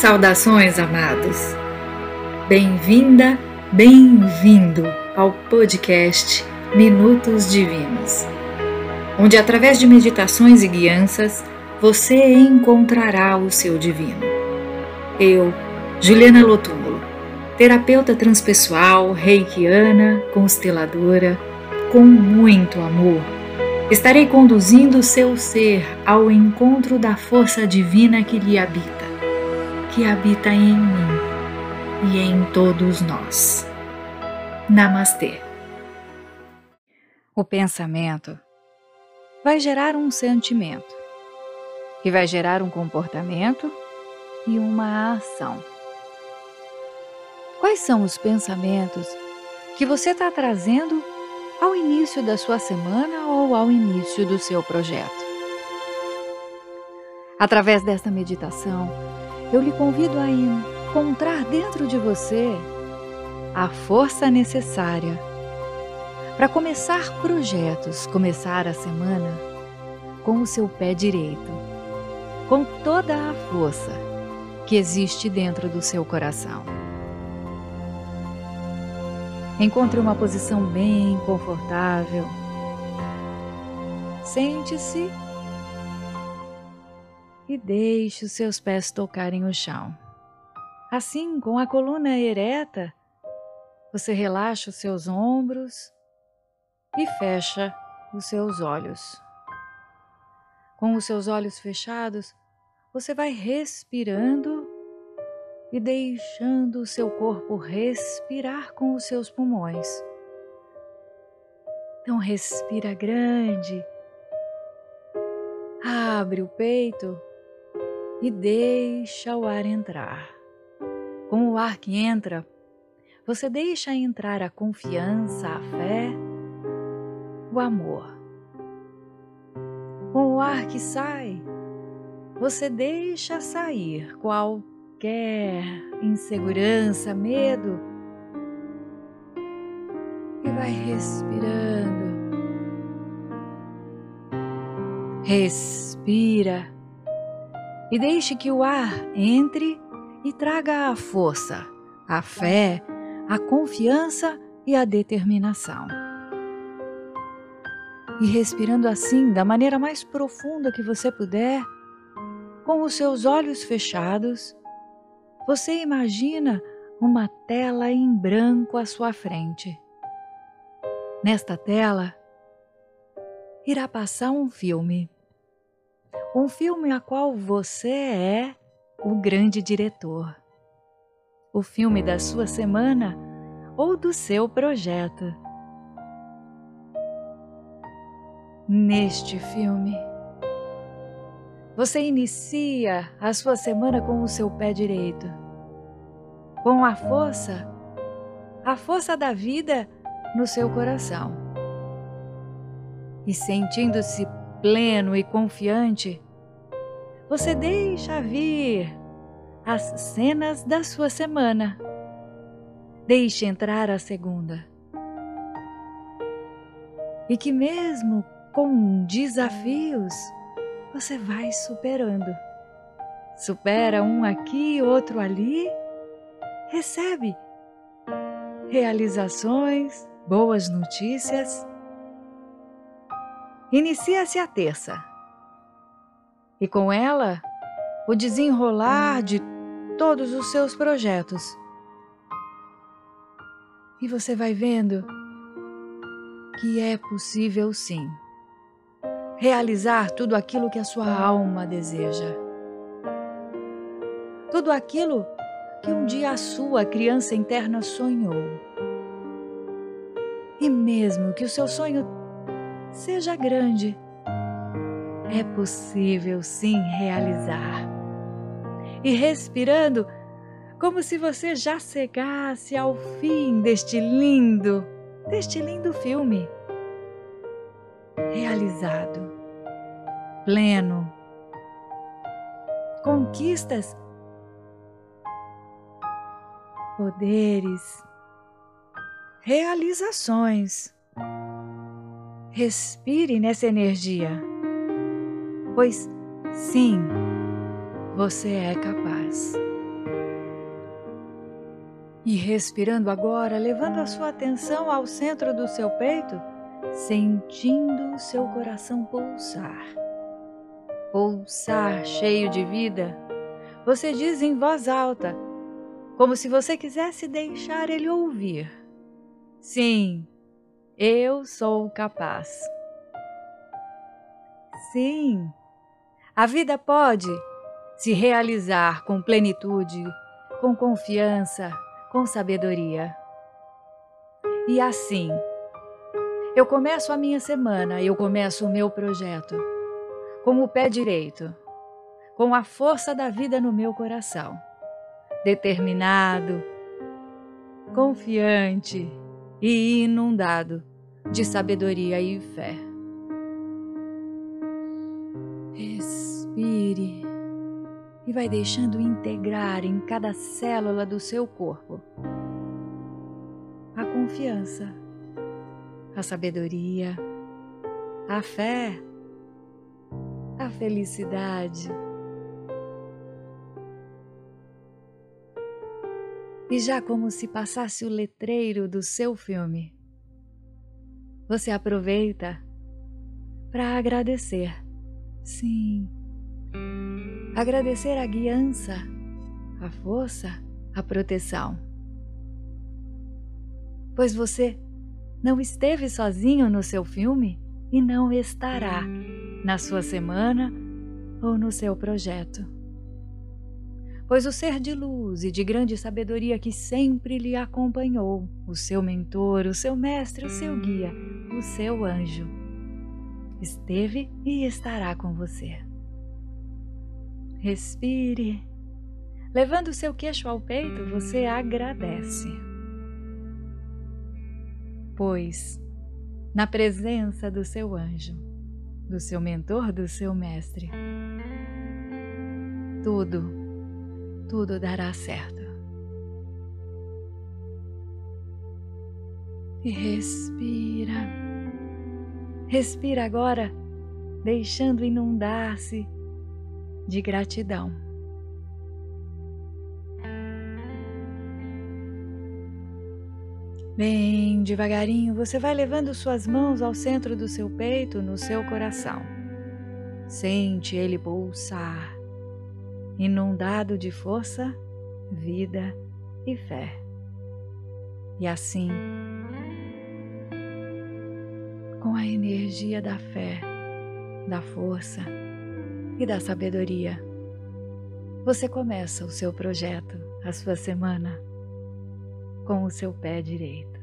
Saudações, amados! Bem-vinda, bem-vindo ao podcast Minutos Divinos, onde, através de meditações e guianças, você encontrará o seu divino. Eu, Juliana Lotúmulo, terapeuta transpessoal, reikiana, consteladora, com muito amor, estarei conduzindo seu ser ao encontro da força divina que lhe habita, que habita em mim e em todos nós. Namastê. O pensamento vai gerar um sentimento, que vai gerar um comportamento e uma ação. Quais são os pensamentos que você está trazendo ao início da sua semana ou ao início do seu projeto? Através desta meditação, eu lhe convido a encontrar dentro de você a força necessária para começar projetos, começar a semana com o seu pé direito, com toda a força que existe dentro do seu coração. Encontre uma posição bem confortável. Sente-se e deixe os seus pés tocarem o chão. Assim, com a coluna ereta, você relaxa os seus ombros e fecha os seus olhos. Com os seus olhos fechados, você vai respirando e deixando o seu corpo respirar com os seus pulmões. Então, respira grande, abre o peito e deixa o ar entrar. Com o ar que entra, você deixa entrar a confiança, a fé, o amor. Com o ar que sai, você deixa sair qual qualquer insegurança, medo, e vai respirando. Respira e deixe que o ar entre e traga a força, a fé, a confiança e a determinação. E respirando assim, da maneira mais profunda que você puder, com os seus olhos fechados, você imagina uma tela em branco à sua frente. Nesta tela, irá passar um filme. Um filme a qual você é o grande diretor. O filme da sua semana ou do seu projeto. Neste filme, você inicia a sua semana com o seu pé direito, com a força, a força da vida no seu coração. E sentindo-se pleno e confiante, você deixa vir as cenas da sua semana. Deixe entrar a segunda. E que, mesmo com desafios, você vai superando. Supera um aqui, outro ali, recebe realizações, boas notícias. Inicia-se a terça e com ela o desenrolar de todos os seus projetos. E você vai vendo que é possível sim realizar tudo aquilo que a sua alma deseja. Tudo aquilo que um dia a sua criança interna sonhou. E mesmo que o seu sonho seja grande, é possível sim realizar. E respirando, como se você já chegasse ao fim deste lindo, deste lindo filme. Realizado, pleno, conquistas, poderes, realizações. Respire nessa energia, pois sim, você é capaz. E respirando agora, levando a sua atenção ao centro do seu peito, sentindo o seu coração pulsar. Pulsar cheio de vida, você diz em voz alta, como se você quisesse deixar ele ouvir: Sim, eu sou capaz. Sim, a vida pode se realizar com plenitude, com confiança, com sabedoria. E assim, eu começo a minha semana, eu começo o meu projeto, com o pé direito, com a força da vida no meu coração, determinado, confiante e inundado de sabedoria e fé. Respire e vai deixando integrar em cada célula do seu corpo a confiança, a sabedoria, a fé, a felicidade. E já como se passasse o letreiro do seu filme, você aproveita para agradecer. Sim Agradecer a guiança, a força, a proteção. Pois você não esteve sozinho no seu filme e não estará na sua semana ou no seu projeto. Pois o ser de luz e de grande sabedoria que sempre lhe acompanhou, o seu mentor, o seu mestre, o seu guia, o seu anjo, esteve e estará com você. Respire. Levando o seu queixo ao peito, você agradece. Pois, na presença do seu anjo, do seu mentor, do seu mestre, tudo, tudo dará certo. E respira. Respira agora, deixando inundar-se de gratidão. Bem devagarinho, você vai levando suas mãos ao centro do seu peito, no seu coração. Sente ele pulsar, inundado de força, vida e fé. E assim, com a energia da fé, da força, e da sabedoria. Você começa o seu projeto, a sua semana, com o seu pé direito.